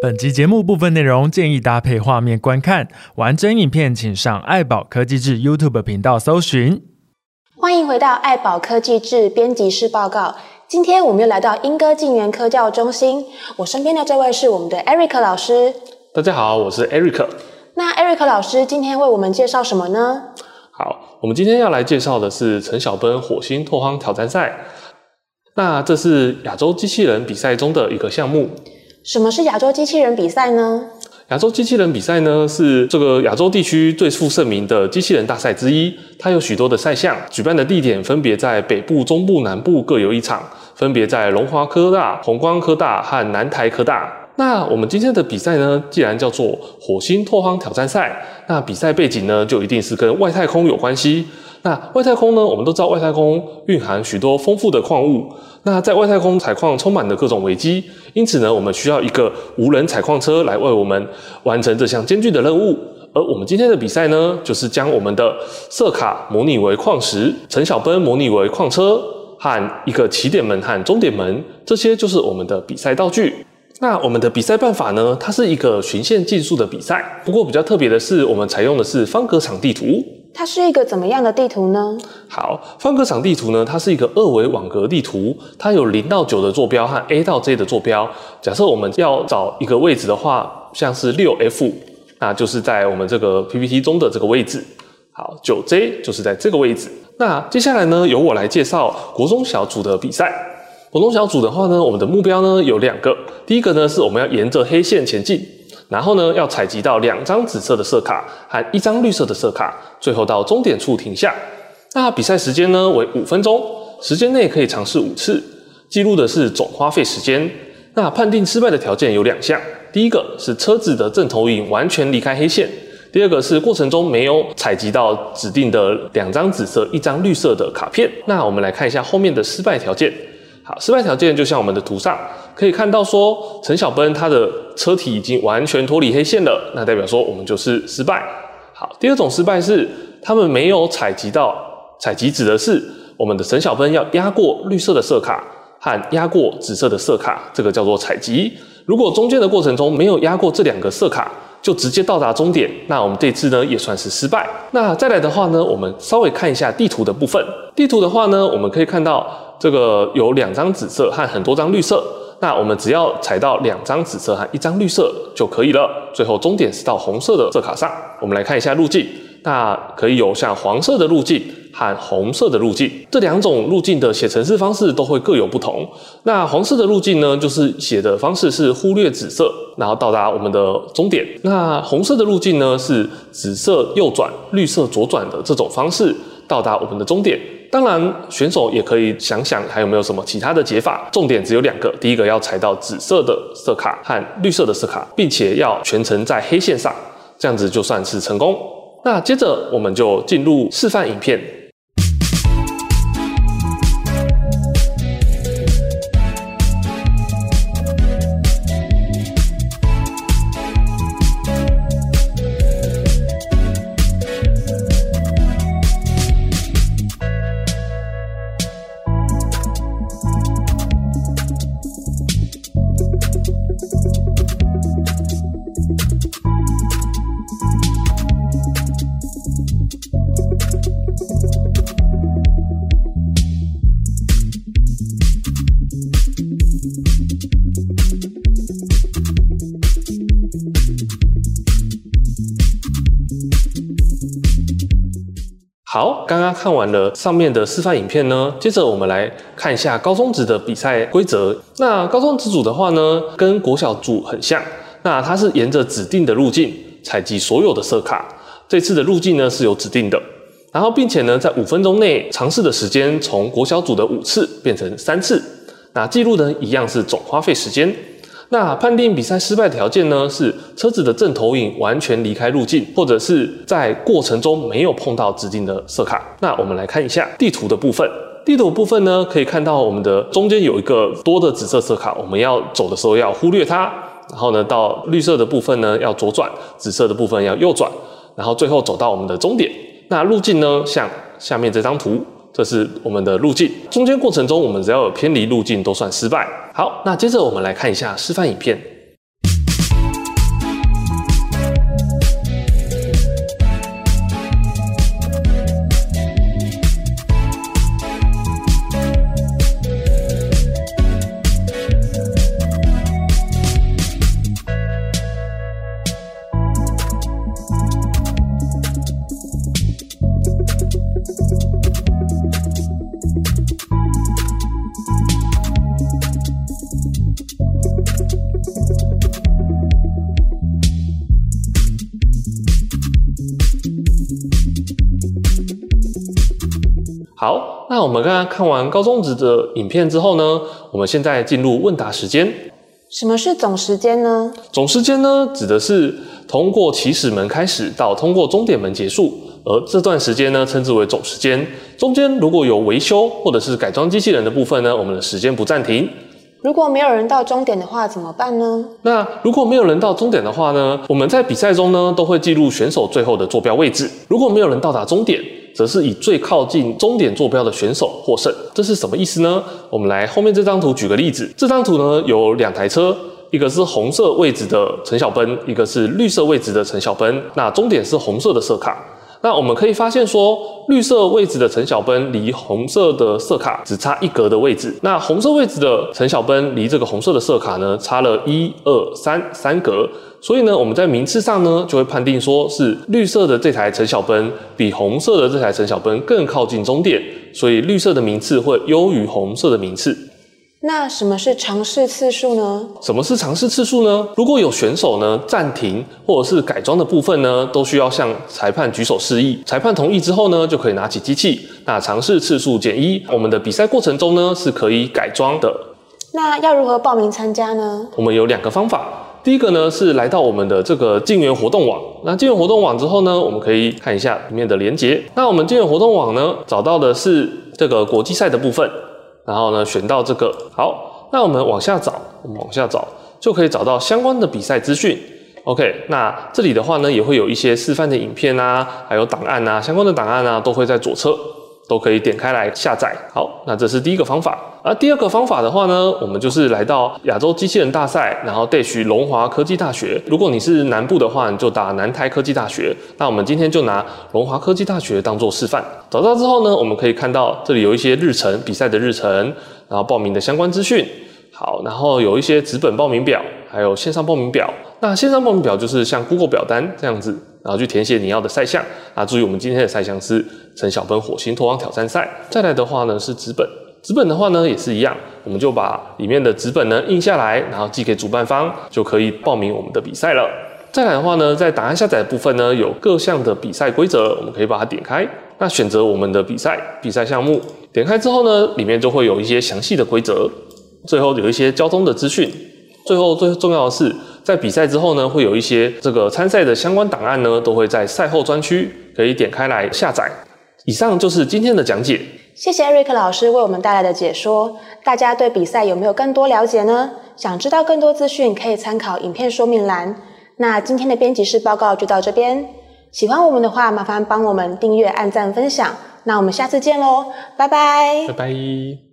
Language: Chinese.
本集节目部分内容建议搭配画面观看，完整影片请上爱宝科技志 YouTube 频道搜寻。欢迎回到爱宝科技志编辑室报告。今天我们又来到英歌静园科教中心，我身边的这位是我们的 Eric 老师。大家好，我是 Eric。那 Eric 老师今天为我们介绍什么呢？好，我们今天要来介绍的是陈小奔火星拓荒挑战赛。那这是亚洲机器人比赛中的一个项目。什么是亚洲机器人比赛呢？亚洲机器人比赛呢，是这个亚洲地区最负盛名的机器人大赛之一。它有许多的赛项，举办的地点分别在北部、中部、南部各有一场，分别在龙华科大、弘光科大和南台科大。那我们今天的比赛呢，既然叫做火星拓荒挑战赛，那比赛背景呢，就一定是跟外太空有关系。那外太空呢，我们都知道外太空蕴含许多丰富的矿物。那在外太空采矿充满了各种危机，因此呢，我们需要一个无人采矿车来为我们完成这项艰巨的任务。而我们今天的比赛呢，就是将我们的色卡模拟为矿石，陈小奔模拟为矿车，和一个起点门和终点门，这些就是我们的比赛道具。那我们的比赛办法呢，它是一个循线竞速的比赛，不过比较特别的是，我们采用的是方格场地图。它是一个怎么样的地图呢？好，方格场地图呢，它是一个二维网格地图，它有零到九的坐标和 A 到 J 的坐标。假设我们要找一个位置的话，像是六 F，那就是在我们这个 PPT 中的这个位置。好，九 J 就是在这个位置。那接下来呢，由我来介绍国中小组的比赛。国中小组的话呢，我们的目标呢有两个，第一个呢是我们要沿着黑线前进。然后呢，要采集到两张紫色的色卡和一张绿色的色卡，最后到终点处停下。那比赛时间呢为五分钟，时间内可以尝试五次，记录的是总花费时间。那判定失败的条件有两项，第一个是车子的正投影完全离开黑线，第二个是过程中没有采集到指定的两张紫色、一张绿色的卡片。那我们来看一下后面的失败条件。好，失败条件就像我们的图上。可以看到说，陈小奔他的车体已经完全脱离黑线了，那代表说我们就是失败。好，第二种失败是他们没有采集到，采集指的是我们的陈小奔要压过绿色的色卡和压过紫色的色卡，这个叫做采集。如果中间的过程中没有压过这两个色卡，就直接到达终点，那我们这次呢也算是失败。那再来的话呢，我们稍微看一下地图的部分。地图的话呢，我们可以看到这个有两张紫色和很多张绿色。那我们只要踩到两张紫色和一张绿色就可以了。最后终点是到红色的色卡上。我们来看一下路径，那可以有像黄色的路径和红色的路径，这两种路径的写程式方式都会各有不同。那黄色的路径呢，就是写的方式是忽略紫色，然后到达我们的终点。那红色的路径呢，是紫色右转、绿色左转的这种方式到达我们的终点。当然，选手也可以想想还有没有什么其他的解法。重点只有两个：第一个要踩到紫色的色卡和绿色的色卡，并且要全程在黑线上，这样子就算是成功。那接着我们就进入示范影片。好，刚刚看完了上面的示范影片呢，接着我们来看一下高中职的比赛规则。那高中职组的话呢，跟国小组很像，那它是沿着指定的路径采集所有的色卡。这次的路径呢是有指定的，然后并且呢在五分钟内尝试的时间从国小组的五次变成三次。那记录呢一样是总花费时间。那判定比赛失败条件呢，是车子的正投影完全离开路径，或者是在过程中没有碰到指定的色卡。那我们来看一下地图的部分。地图部分呢，可以看到我们的中间有一个多的紫色色卡，我们要走的时候要忽略它。然后呢，到绿色的部分呢要左转，紫色的部分要右转，然后最后走到我们的终点。那路径呢，像下面这张图。这是我们的路径，中间过程中我们只要有偏离路径都算失败。好，那接着我们来看一下示范影片。好，那我们刚刚看完高中职的影片之后呢，我们现在进入问答时间。什么是总时间呢？总时间呢，指的是通过起始门开始到通过终点门结束，而这段时间呢，称之为总时间。中间如果有维修或者是改装机器人的部分呢，我们的时间不暂停。如果没有人到终点的话，怎么办呢？那如果没有人到终点的话呢，我们在比赛中呢，都会记录选手最后的坐标位置。如果没有人到达终点，则是以最靠近终点坐标的选手获胜，这是什么意思呢？我们来后面这张图举个例子。这张图呢，有两台车，一个是红色位置的陈小奔，一个是绿色位置的陈小奔。那终点是红色的色卡。那我们可以发现说，绿色位置的陈小奔离红色的色卡只差一格的位置。那红色位置的陈小奔离这个红色的色卡呢，差了一二三三格。所以呢，我们在名次上呢，就会判定说是绿色的这台陈小奔比红色的这台陈小奔更靠近终点，所以绿色的名次会优于红色的名次。那什么是尝试次数呢？什么是尝试次数呢？如果有选手呢暂停或者是改装的部分呢，都需要向裁判举手示意，裁判同意之后呢，就可以拿起机器。那尝试次数减一，我们的比赛过程中呢是可以改装的。那要如何报名参加呢？我们有两个方法。第一个呢是来到我们的这个竞援活动网，那竞援活动网之后呢，我们可以看一下里面的连接。那我们竞援活动网呢，找到的是这个国际赛的部分，然后呢选到这个。好，那我们往下找，我们往下找就可以找到相关的比赛资讯。OK，那这里的话呢，也会有一些示范的影片啊，还有档案啊，相关的档案啊，都会在左侧。都可以点开来下载。好，那这是第一个方法。而第二个方法的话呢，我们就是来到亚洲机器人大赛，然后 dash 龙华科技大学。如果你是南部的话，你就打南台科技大学。那我们今天就拿龙华科技大学当做示范。找到之后呢，我们可以看到这里有一些日程，比赛的日程，然后报名的相关资讯。好，然后有一些纸本报名表，还有线上报名表。那线上报名表就是像 Google 表单这样子，然后去填写你要的赛项。啊，注意我们今天的赛项是陈小奔火星脱网挑战赛。再来的话呢是纸本，纸本的话呢也是一样，我们就把里面的纸本呢印下来，然后寄给主办方，就可以报名我们的比赛了。再来的话呢，在档案下载部分呢有各项的比赛规则，我们可以把它点开，那选择我们的比赛比赛项目，点开之后呢，里面就会有一些详细的规则。最后有一些交通的资讯，最后最重要的是，在比赛之后呢，会有一些这个参赛的相关档案呢，都会在赛后专区可以点开来下载。以上就是今天的讲解，谢谢艾瑞克老师为我们带来的解说。大家对比赛有没有更多了解呢？想知道更多资讯，可以参考影片说明栏。那今天的编辑室报告就到这边，喜欢我们的话，麻烦帮我们订阅、按赞、分享。那我们下次见喽，拜拜，拜拜。